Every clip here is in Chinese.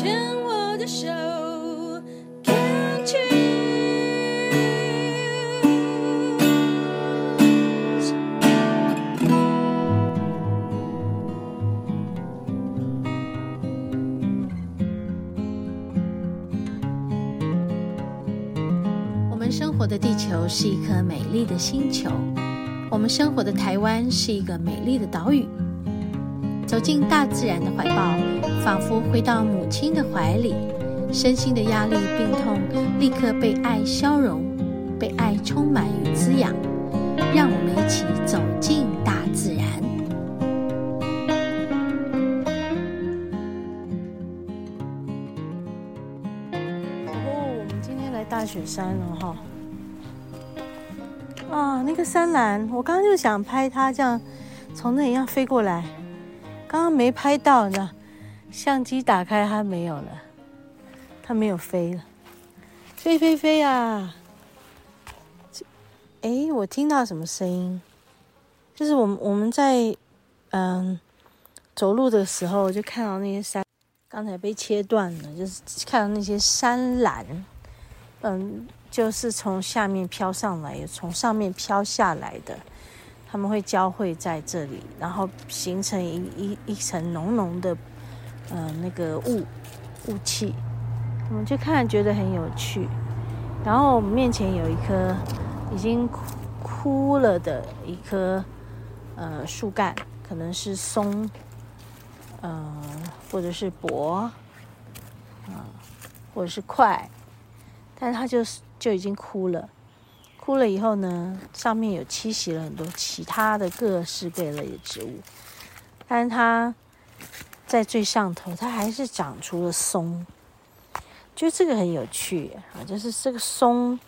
牵我的手，Can't you？我们生活的地球是一颗美丽的星球，我们生活的台湾是一个美丽的岛屿。走进大自然的怀抱，仿佛回到母亲的怀里，身心的压力、病痛立刻被爱消融，被爱充满与滋养。让我们一起走进大自然。哦，我们今天来大雪山了哈！啊，那个山岚，我刚刚就想拍它，这样从那里要飞过来。刚刚没拍到呢，相机打开它没有了，它没有飞了，飞飞飞啊！哎，我听到什么声音？就是我们我们在嗯走路的时候，就看到那些山，刚才被切断了，就是看到那些山岚，嗯，就是从下面飘上来，从上面飘下来的。他们会交汇在这里，然后形成一一一层浓浓的，呃，那个雾雾气，我们就看觉得很有趣。然后我们面前有一棵已经枯枯了的一棵呃树干，可能是松，呃，或者是柏，啊、呃，或者是桧，但它就是就已经枯了。枯了以后呢，上面有栖息了很多其他的各式各类的植物，但是它在最上头，它还是长出了松，就这个很有趣啊，就是这个松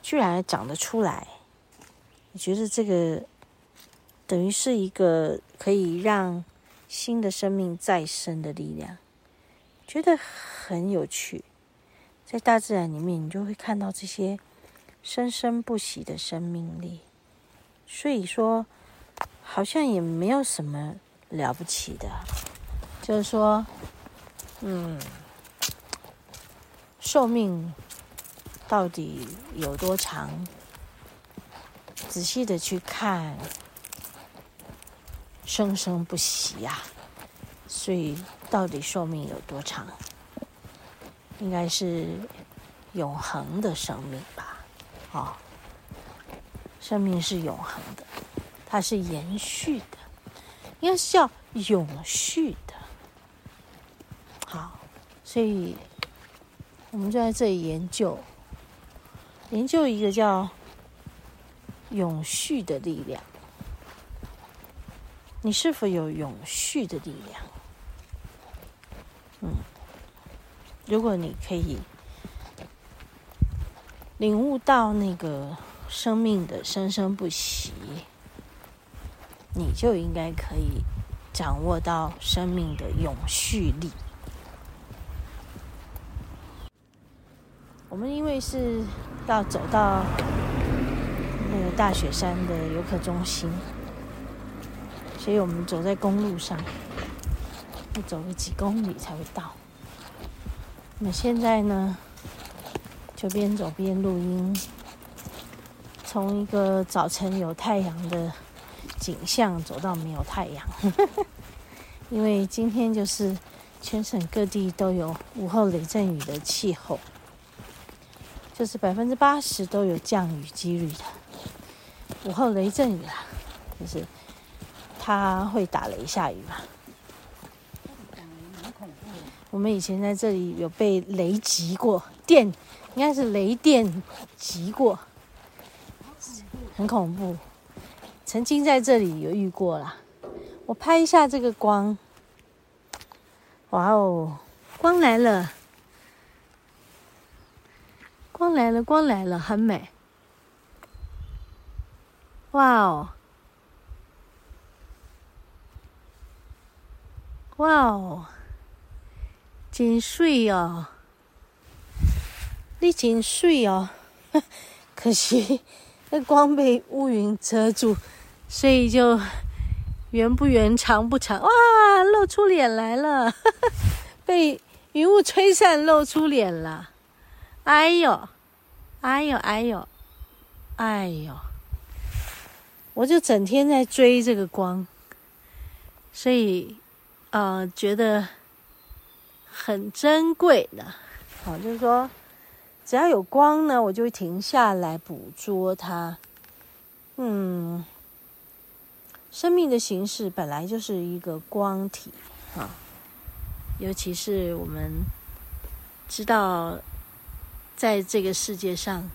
居然还长得出来，我觉得这个等于是一个可以让新的生命再生的力量，觉得很有趣，在大自然里面，你就会看到这些。生生不息的生命力，所以说好像也没有什么了不起的，就是说，嗯，寿命到底有多长？仔细的去看，生生不息呀，所以到底寿命有多长？应该是永恒的生命好。生命是永恒的，它是延续的，应该是叫永续的。好，所以我们就在这里研究，研究一个叫永续的力量。你是否有永续的力量？嗯，如果你可以。领悟到那个生命的生生不息，你就应该可以掌握到生命的永续力。我们因为是要走到那个大雪山的游客中心，所以我们走在公路上，要走个几公里才会到。那现在呢？就边走边录音，从一个早晨有太阳的景象走到没有太阳，因为今天就是全省各地都有午后雷阵雨的气候，就是百分之八十都有降雨几率的午后雷阵雨啦，就是它会打雷下雨嘛。我们以前在这里有被雷击过，电。应该是雷电击过，很恐怖。曾经在这里有遇过啦。我拍一下这个光，哇哦，光来了，光来了，光来了，很美。哇哦，哇哦，真水哦。你真水哦，可惜 那光被乌云遮住，所以就圆不圆、长不长，哇，露出脸来了，被云雾吹散，露出脸了。哎呦，哎呦，哎呦，哎呦！我就整天在追这个光，所以，呃，觉得很珍贵的。好，就是说，只要有光呢，我就会停下来捕捉它。嗯，生命的形式本来就是一个光体啊，尤其是我们知道，在这个世界上，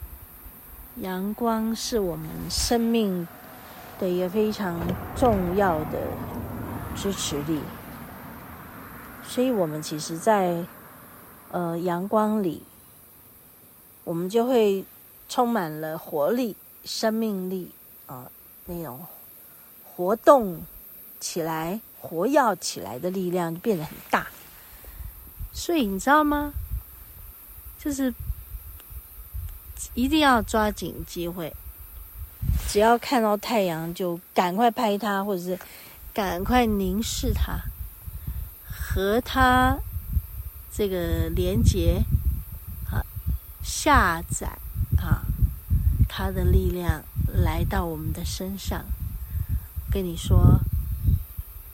阳光是我们生命。的一个非常重要的支持力，所以我们其实在，在呃阳光里，我们就会充满了活力、生命力啊、呃，那种活动起来、活跃起来的力量就变得很大。所以你知道吗？就是一定要抓紧机会。只要看到太阳，就赶快拍它，或者是赶快凝视它，和它这个连接，下载啊，它的力量来到我们的身上。跟你说，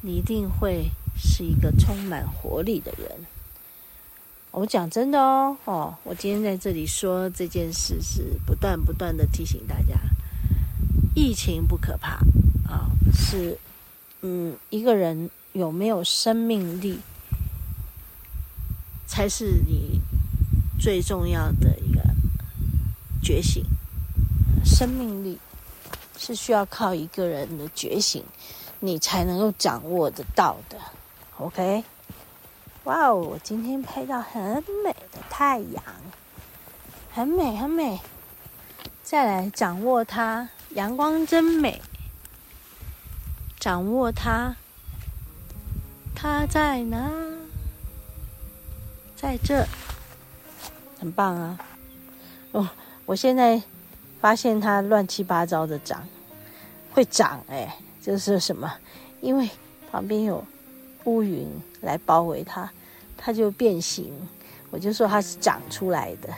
你一定会是一个充满活力的人。我讲真的哦，哦，我今天在这里说这件事，是不断不断的提醒大家。疫情不可怕啊，是嗯，一个人有没有生命力，才是你最重要的觉醒。生命力是需要靠一个人的觉醒，你才能够掌握得到的。OK，哇哦，我今天拍到很美的太阳，很美很美。再来掌握它。阳光真美，掌握它，它在哪？在这，很棒啊！哦，我现在发现它乱七八糟的长，会长哎，这是什么？因为旁边有乌云来包围它，它就变形。我就说它是长出来的。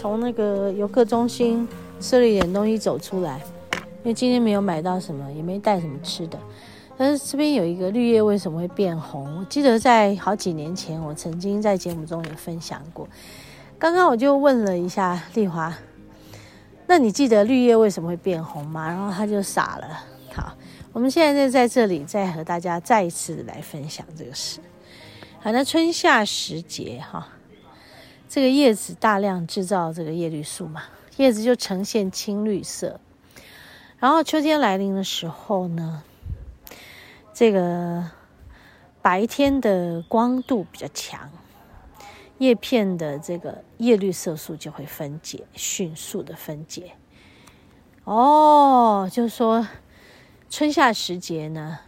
从那个游客中心吃了一点东西走出来，因为今天没有买到什么，也没带什么吃的。但是这边有一个绿叶为什么会变红？我记得在好几年前，我曾经在节目中有分享过。刚刚我就问了一下丽华：“那你记得绿叶为什么会变红吗？”然后他就傻了。好，我们现在就在这里再和大家再一次来分享这个事。好，那春夏时节哈。这个叶子大量制造这个叶绿素嘛，叶子就呈现青绿色。然后秋天来临的时候呢，这个白天的光度比较强，叶片的这个叶绿色素就会分解，迅速的分解。哦，就是说春夏时节呢，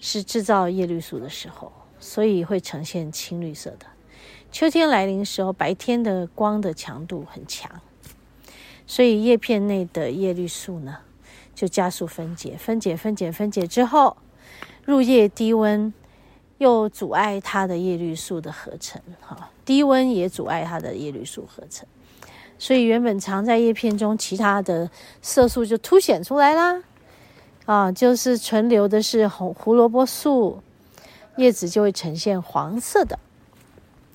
是制造叶绿素的时候，所以会呈现青绿色的。秋天来临的时候，白天的光的强度很强，所以叶片内的叶绿素呢，就加速分解，分解，分解，分解之后，入夜低温又阻碍它的叶绿素的合成，哈，低温也阻碍它的叶绿素合成，所以原本藏在叶片中其他的色素就凸显出来啦，啊，就是存留的是红胡萝卜素，叶子就会呈现黄色的。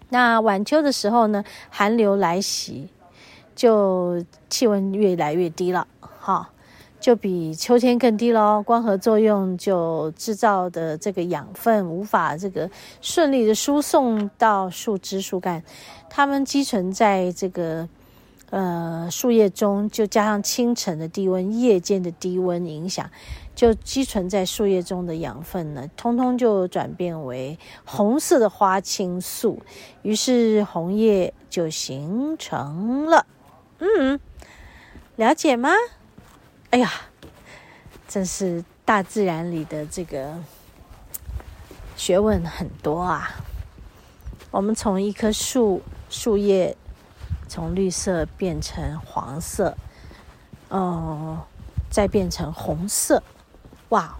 那晚秋的时候呢，寒流来袭，就气温越来越低了，哈，就比秋天更低喽。光合作用就制造的这个养分无法这个顺利的输送到树枝树干，它们积存在这个呃树叶中，就加上清晨的低温、夜间的低温影响。就积存在树叶中的养分呢，通通就转变为红色的花青素，于是红叶就形成了。嗯，了解吗？哎呀，真是大自然里的这个学问很多啊。我们从一棵树树叶从绿色变成黄色，哦，再变成红色，哇！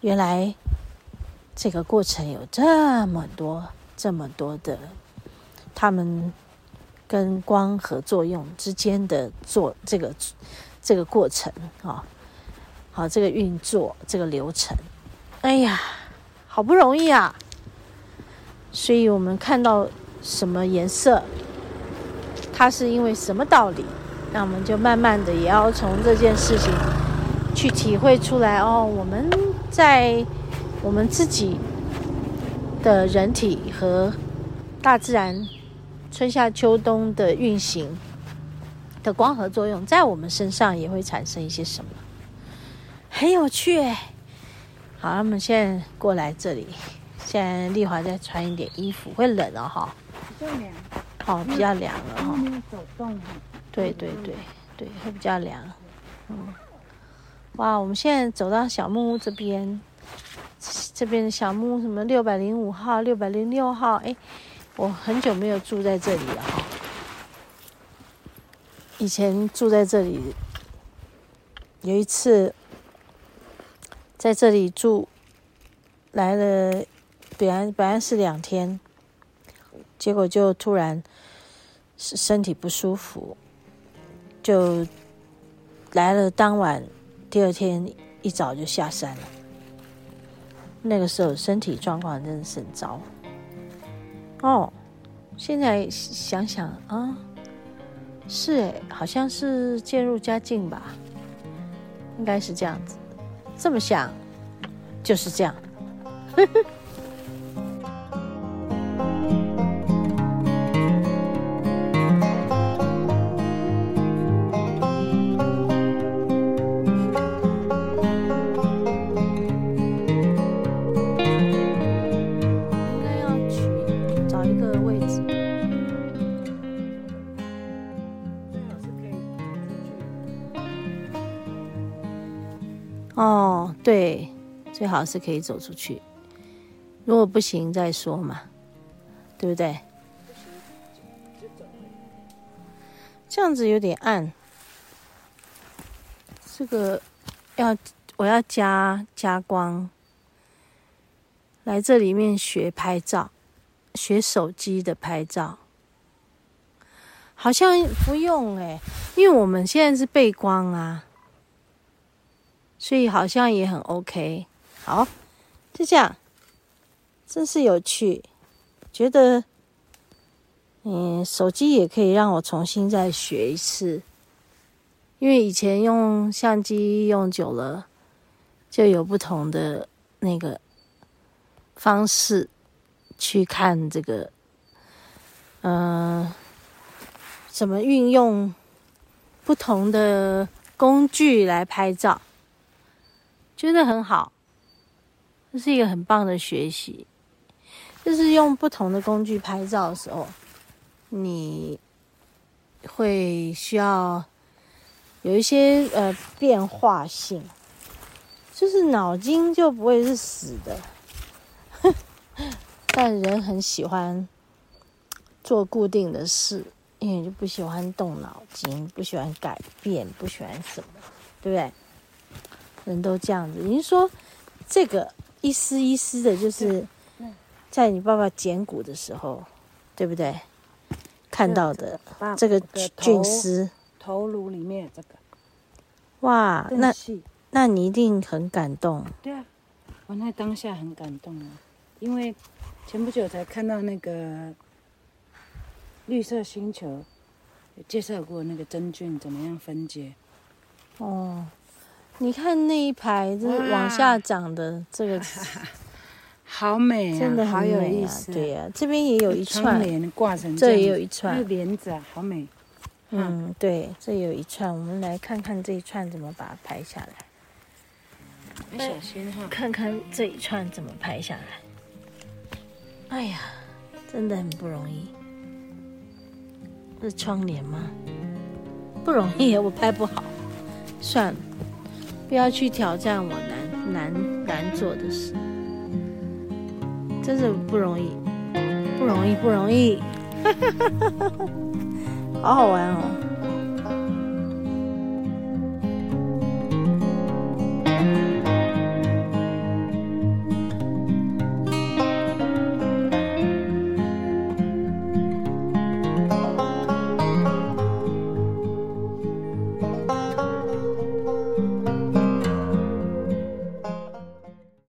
原来这个过程有这么多、这么多的，他们跟光合作用之间的做这个这个过程啊，好，这个运作这个流程，哎呀，好不容易啊！所以我们看到什么颜色，它是因为什么道理？那我们就慢慢的也要从这件事情去体会出来哦。我们在我们自己的人体和大自然春夏秋冬的运行的光合作用，在我们身上也会产生一些什么，很有趣。好，那么现在过来这里。现在丽华再穿一点衣服，会冷哦，哈。哦，比较凉了哈。走动。对对对对，会比较凉。嗯。哇，我们现在走到小木屋这边，这边的小木屋什么六百零五号、六百零六号，哎，我很久没有住在这里了哈。以前住在这里，有一次在这里住来了。本来本来是两天，结果就突然是身体不舒服，就来了。当晚第二天一早就下山了。那个时候身体状况真的是很糟。哦，现在想想啊，是诶，好像是渐入佳境吧，应该是这样子。这么想，就是这样。好是可以走出去。如果不行再说嘛，对不对？这样子有点暗。这个要我要加加光，来这里面学拍照，学手机的拍照，好像不用哎，因为我们现在是背光啊。所以好像也很 OK，好，就这样，真是有趣，觉得，嗯，手机也可以让我重新再学一次，因为以前用相机用久了，就有不同的那个方式去看这个，嗯、怎么运用不同的工具来拍照。觉得很好，这是一个很棒的学习。就是用不同的工具拍照的时候，你会需要有一些呃变化性，就是脑筋就不会是死的。但人很喜欢做固定的事，因为就不喜欢动脑筋，不喜欢改变，不喜欢什么，对不对？人都这样子，你说这个一丝一丝的，就是在你爸爸捡骨的时候，对不对？看到的这个菌丝头颅里面这个，哇，那那你一定很感动。对啊，我那当下很感动啊，因为前不久才看到那个绿色星球介绍过那个真菌怎么样分解哦。你看那一排，就是往下长的这个，好美啊，真的啊，好有意思。对呀，这边也有一串帘挂成这也有一串帘子啊，好美。嗯，对，这有一串，我们来看看这一串怎么把它拍下来。小心哈，看看这一串怎么拍下来。哎呀，真的很不容易。是窗帘吗？不容易，我拍不好，算了。不要去挑战我难难难做的事，真是不容易，不容易，不容易，好好玩哦。